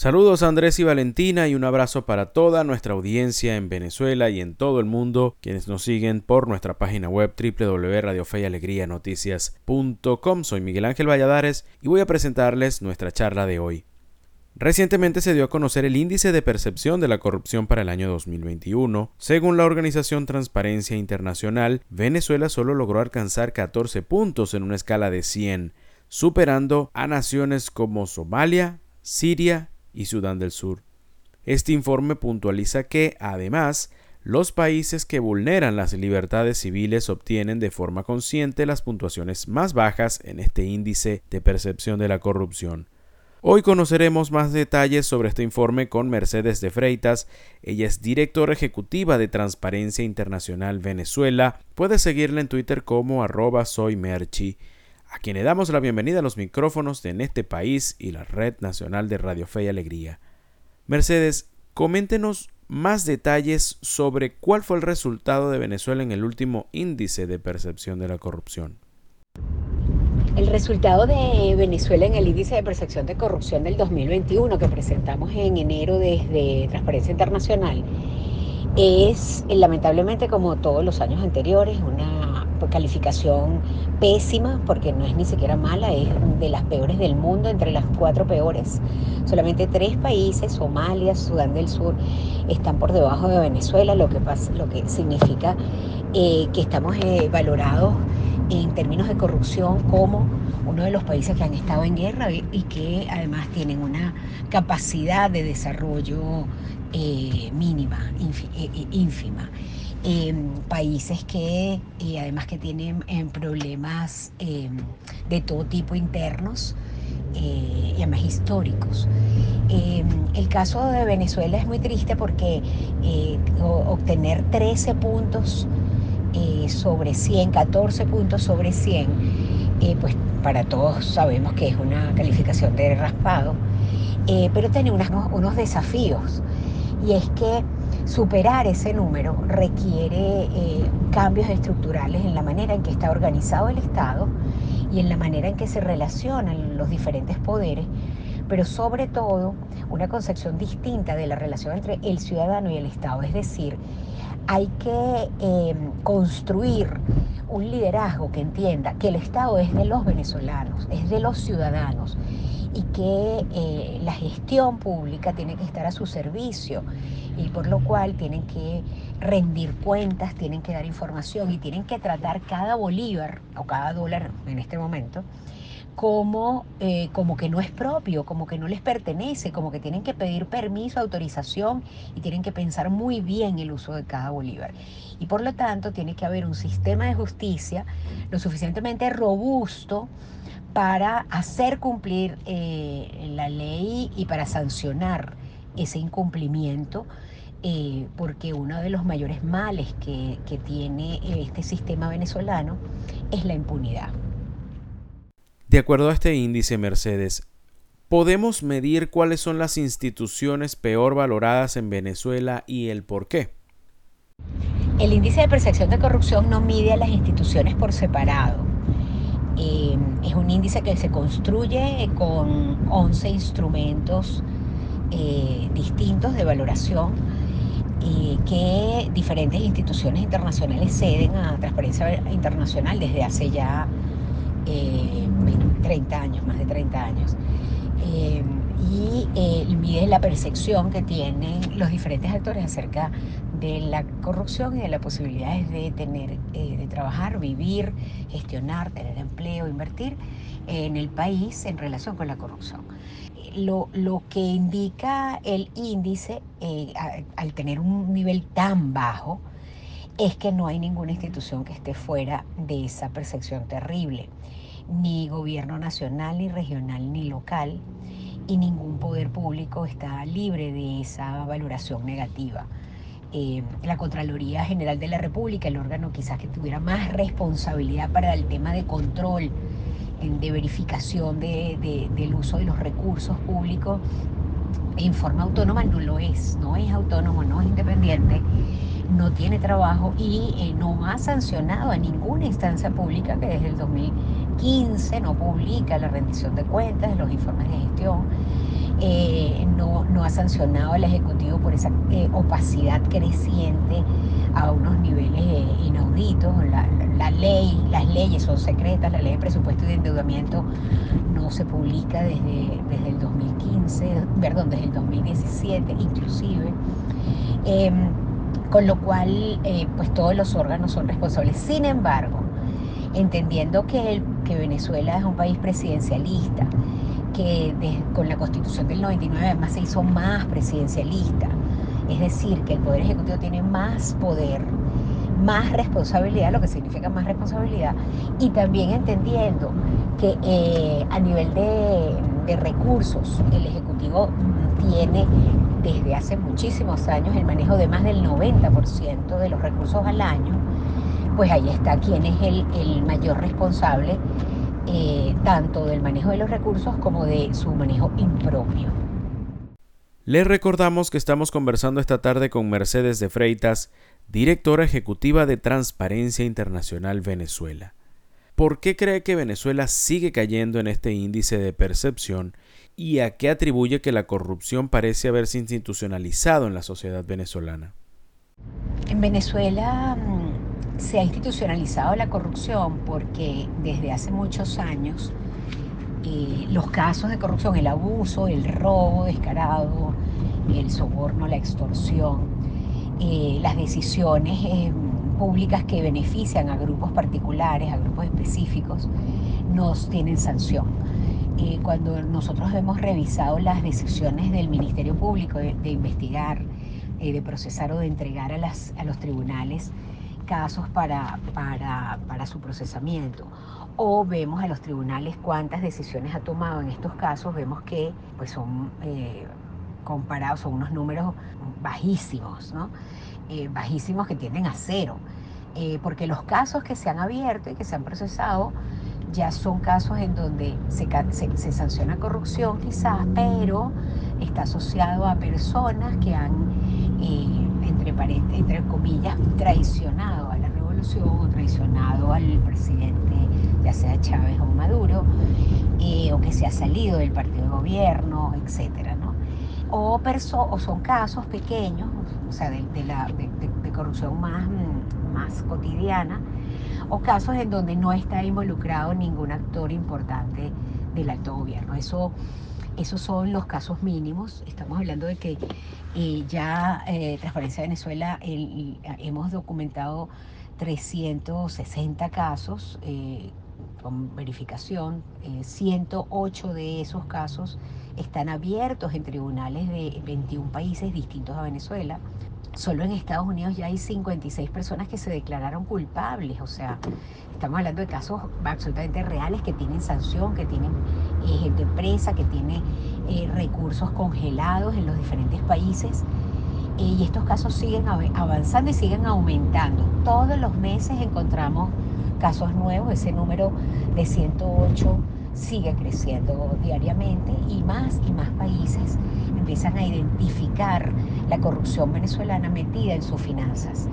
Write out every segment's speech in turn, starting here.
Saludos Andrés y Valentina y un abrazo para toda nuestra audiencia en Venezuela y en todo el mundo, quienes nos siguen por nuestra página web www.radiofeyalegrianoticias.com. Soy Miguel Ángel Valladares y voy a presentarles nuestra charla de hoy. Recientemente se dio a conocer el índice de percepción de la corrupción para el año 2021. Según la organización Transparencia Internacional, Venezuela solo logró alcanzar 14 puntos en una escala de 100, superando a naciones como Somalia, Siria y Sudán del Sur. Este informe puntualiza que, además, los países que vulneran las libertades civiles obtienen de forma consciente las puntuaciones más bajas en este índice de percepción de la corrupción. Hoy conoceremos más detalles sobre este informe con Mercedes de Freitas. Ella es directora ejecutiva de Transparencia Internacional Venezuela. Puede seguirla en Twitter como arroba soymerchi a quien le damos la bienvenida a los micrófonos de En este país y la Red Nacional de Radio Fe y Alegría. Mercedes, coméntenos más detalles sobre cuál fue el resultado de Venezuela en el último índice de percepción de la corrupción. El resultado de Venezuela en el índice de percepción de corrupción del 2021 que presentamos en enero desde Transparencia Internacional es lamentablemente como todos los años anteriores una calificación pésima, porque no es ni siquiera mala, es de las peores del mundo, entre las cuatro peores. Solamente tres países, Somalia, Sudán del Sur, están por debajo de Venezuela, lo que, pasa, lo que significa eh, que estamos eh, valorados en términos de corrupción como uno de los países que han estado en guerra y, que además tienen una capacidad de desarrollo eh, mínima, ínfima. Em, países que además que tienen em, problemas em, de todo tipo internos eh, y además históricos. el caso de Venezuela es muy triste porque eh, obtener 13 puntos eh, sobre 100, 14 puntos sobre 100, pues para todos sabemos que es una calificación de raspado, pero tiene unos desafíos y es que superar ese número requiere eh, cambios estructurales en la manera en que está organizado el Estado y en la manera en que se relacionan los diferentes poderes, pero sobre todo una concepción distinta de la relación entre el ciudadano y el Estado. Es decir, hay que eh, construir un liderazgo que entienda que el Estado es de los venezolanos, es de los ciudadanos y que eh, la gestión pública tiene que estar a su servicio y por lo cual tienen que rendir cuentas, tienen que dar información y tienen que tratar cada bolívar o cada dólar en este momento como, eh, como que no es propio, como que no les pertenece, como que tienen que pedir permiso, autorización y tienen que pensar muy bien el uso de cada bolívar. Y por lo tanto tiene que haber un sistema de justicia lo suficientemente robusto para hacer cumplir eh, la ley y para sancionar ese incumplimiento, eh, porque uno de los mayores males que, que tiene este sistema venezolano es la impunidad. De acuerdo a este índice, Mercedes, ¿podemos medir cuáles son las instituciones peor valoradas en Venezuela y el por qué? El índice de percepción de corrupción no mide a las instituciones por separado. Eh, es un índice que se construye con 11 instrumentos eh, distintos de valoración eh, que diferentes instituciones internacionales ceden a Transparencia Internacional desde hace ya 30 años, más de 30 años. Eh, y eh, mide la percepción que tienen los diferentes actores acerca de la corrupción y de las posibilidades de tener, eh, de trabajar, vivir, gestionar, tener empleo, invertir en el país en relación con la corrupción. Lo, lo que indica el índice, al tener un nivel tan bajo, es que no hay ninguna institución que esté fuera de esa percepción terrible ni gobierno nacional, ni regional, ni local, y ningún poder público está libre de esa valoración negativa. Eh, la Contraloría General de la República, el órgano quizás que tuviera más responsabilidad para el tema de control, de verificación del uso de los recursos públicos, en forma autónoma no lo es, no es autónomo, no es independiente, no tiene trabajo y eh, no ha sancionado a ninguna instancia pública que desde el 2000 2015 no publica la rendición de cuentas, los informes de gestión, eh, no, no, ha sancionado al Ejecutivo por esa eh, opacidad creciente a unos niveles eh, inauditos. La, ley, las leyes son secretas, la ley de presupuesto y de endeudamiento no se publica desde, desde el 2015, perdón, desde el 2017 inclusive. Con lo cual, pues todos los órganos son responsables. Sin embargo, entendiendo que, que Venezuela es un país presidencialista, que con la constitución del 99 además se hizo más presidencialista, es decir, que el Poder Ejecutivo tiene más poder, más responsabilidad, lo que significa más responsabilidad, y también entendiendo que eh, a nivel de, de recursos el Ejecutivo tiene desde hace muchísimos años el manejo de más del 90% de los recursos al año, pues ahí está quien es el, el mayor responsable eh, tanto del manejo de los recursos como de su manejo impropio. Les recordamos que estamos conversando esta tarde con Mercedes de Freitas, directora ejecutiva de Transparencia Internacional Venezuela. ¿Por qué cree que Venezuela sigue cayendo en este índice de percepción y a qué atribuye que la corrupción parece haberse institucionalizado en la sociedad venezolana? En Venezuela mm, se ha institucionalizado la corrupción porque desde hace muchos años eh, los casos de corrupción, el abuso, el robo descarado, el soborno, la extorsión, eh, las decisiones eh, públicas que benefician a grupos particulares, a grupos específicos, nos tienen sanción. cuando nosotros hemos revisado las decisiones del Ministerio Público de, investigar, de procesar o de entregar a, los tribunales, casos para, para, su procesamiento. O vemos a los tribunales cuántas decisiones ha tomado en estos casos, vemos que pues son eh, comparados, son unos números bajísimos, ¿no? Eh, bajísimos que tienden a cero. Eh, porque los casos que se han abierto y que se han procesado ya son casos en donde se, se, sanciona corrupción quizás, pero está asociado a personas que han entre, entre comillas, traicionado a la revolución traicionado al presidente, ya sea Chávez o Maduro, eh, o que se ha salido del partido de gobierno, etcétera, ¿no? O, o son casos pequeños, o sea, de, la, de, corrupción más, más cotidiana, o casos en donde no está involucrado ningún actor importante del alto gobierno. Eso esos son los casos mínimos. Estamos hablando de que eh, ya eh, Transparencia Venezuela hemos documentado 360 casos eh, con verificación. 108 de esos casos están abiertos en tribunales de 21 países distintos a Venezuela. Solo en Estados Unidos ya hay 56 personas que se declararon culpables, o sea, estamos hablando de casos absolutamente reales que tienen sanción, que tienen eh, gente presa, que tiene eh, recursos congelados en los diferentes países. Eh, y estos casos siguen avanzando y siguen aumentando. Todos los meses encontramos casos nuevos, ese número de 108 sigue creciendo diariamente y más y más países empiezan a identificar la corrupción venezolana metida en sus finanzas,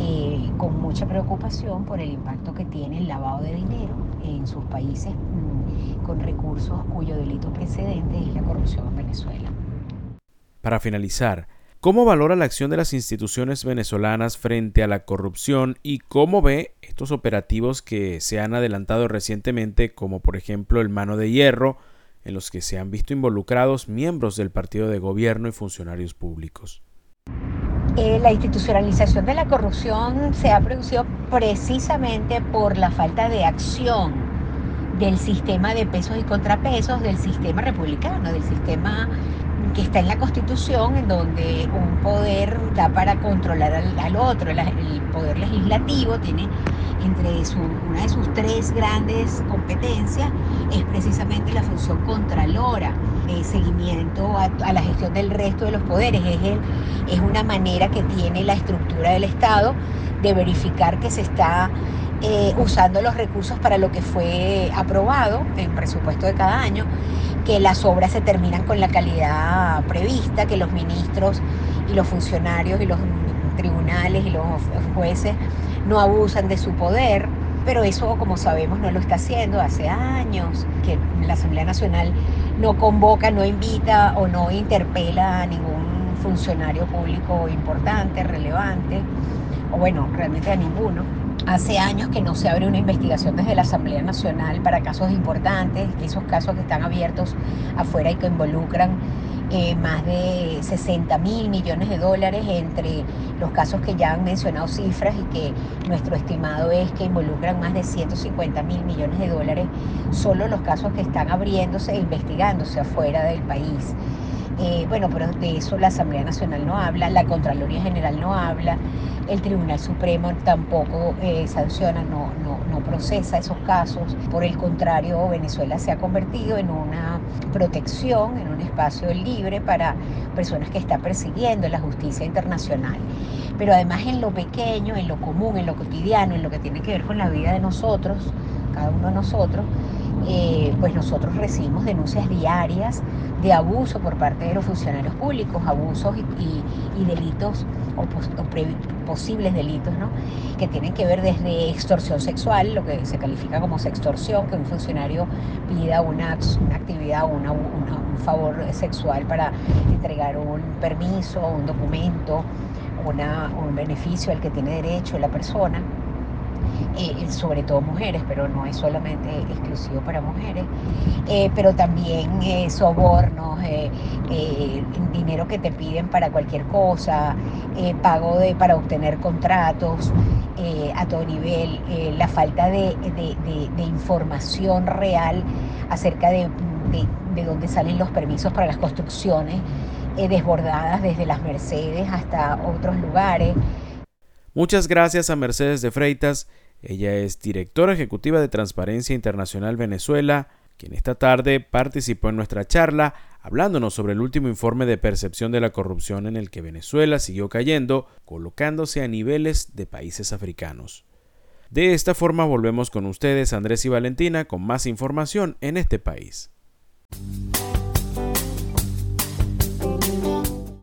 eh, con mucha preocupación por el impacto que tiene el lavado de dinero en sus países mm, con recursos cuyo delito precedente es la corrupción en Venezuela. Para finalizar, ¿Cómo valora la acción de las instituciones venezolanas frente a la corrupción y cómo ve estos operativos que se han adelantado recientemente, como por ejemplo el Mano de Hierro, en los que se han visto involucrados miembros del partido de gobierno y funcionarios públicos? Eh, la institucionalización de la corrupción se ha producido precisamente por la falta de acción del sistema de pesos y contrapesos, del sistema republicano, del sistema que está en la Constitución, en donde un poder da para controlar al, otro. El, poder legislativo tiene entre una de sus tres grandes competencias es precisamente la función contralora, de seguimiento a, la gestión del resto de los poderes. Es, es una manera que tiene la estructura del Estado de verificar que se está eh, usando los recursos para lo que fue aprobado en presupuesto de cada año, que las obras se terminan con la calidad prevista, que los ministros y los funcionarios y los tribunales y los jueces no abusan de su poder. pero eso, como sabemos, no lo está haciendo hace años, que la Asamblea Nacional no convoca, no invita o no interpela a ningún funcionario público importante, relevante, o bueno, realmente a ninguno. Hace años que no se abre una investigación desde la Asamblea Nacional para casos importantes, esos casos que están abiertos afuera y que involucran eh, más de 60 mil millones de dólares entre los casos que ya han mencionado cifras y que nuestro estimado es que involucran más de 150 mil millones de dólares, solo los casos que están abriéndose e investigándose afuera del país. Eh, bueno, pero de eso la Asamblea Nacional no habla, la Contraloría General no habla, el Tribunal Supremo tampoco eh, sanciona, no, no, no procesa esos casos. Por el contrario, Venezuela se ha convertido en una protección, en un espacio libre para personas que está persiguiendo la justicia internacional. Pero además en lo pequeño, en lo común, en lo cotidiano, en lo que tiene que ver con la vida de nosotros, cada uno de nosotros, eh, pues nosotros recibimos denuncias diarias de abuso por parte de los funcionarios públicos, abusos y, delitos o, posibles delitos, ¿no? que tienen que ver desde extorsión sexual, lo que se califica como sextorsión, que un funcionario pida una, actividad o una, un favor sexual para entregar un permiso, un documento, una, un beneficio al que tiene derecho la persona eh, sobre todo mujeres, pero no es solamente exclusivo para mujeres, eh, pero también eh, sobornos, dinero que te piden para cualquier cosa, pago de, para obtener contratos a todo nivel, la falta de, información real acerca de, de dónde salen los permisos para las construcciones desbordadas desde las Mercedes hasta otros lugares. Muchas gracias a Mercedes de Freitas ella es directora ejecutiva de Transparencia Internacional Venezuela, quien esta tarde participó en nuestra charla hablándonos sobre el último informe de percepción de la corrupción en el que Venezuela siguió cayendo, colocándose a niveles de países africanos. De esta forma volvemos con ustedes Andrés y Valentina con más información en este país.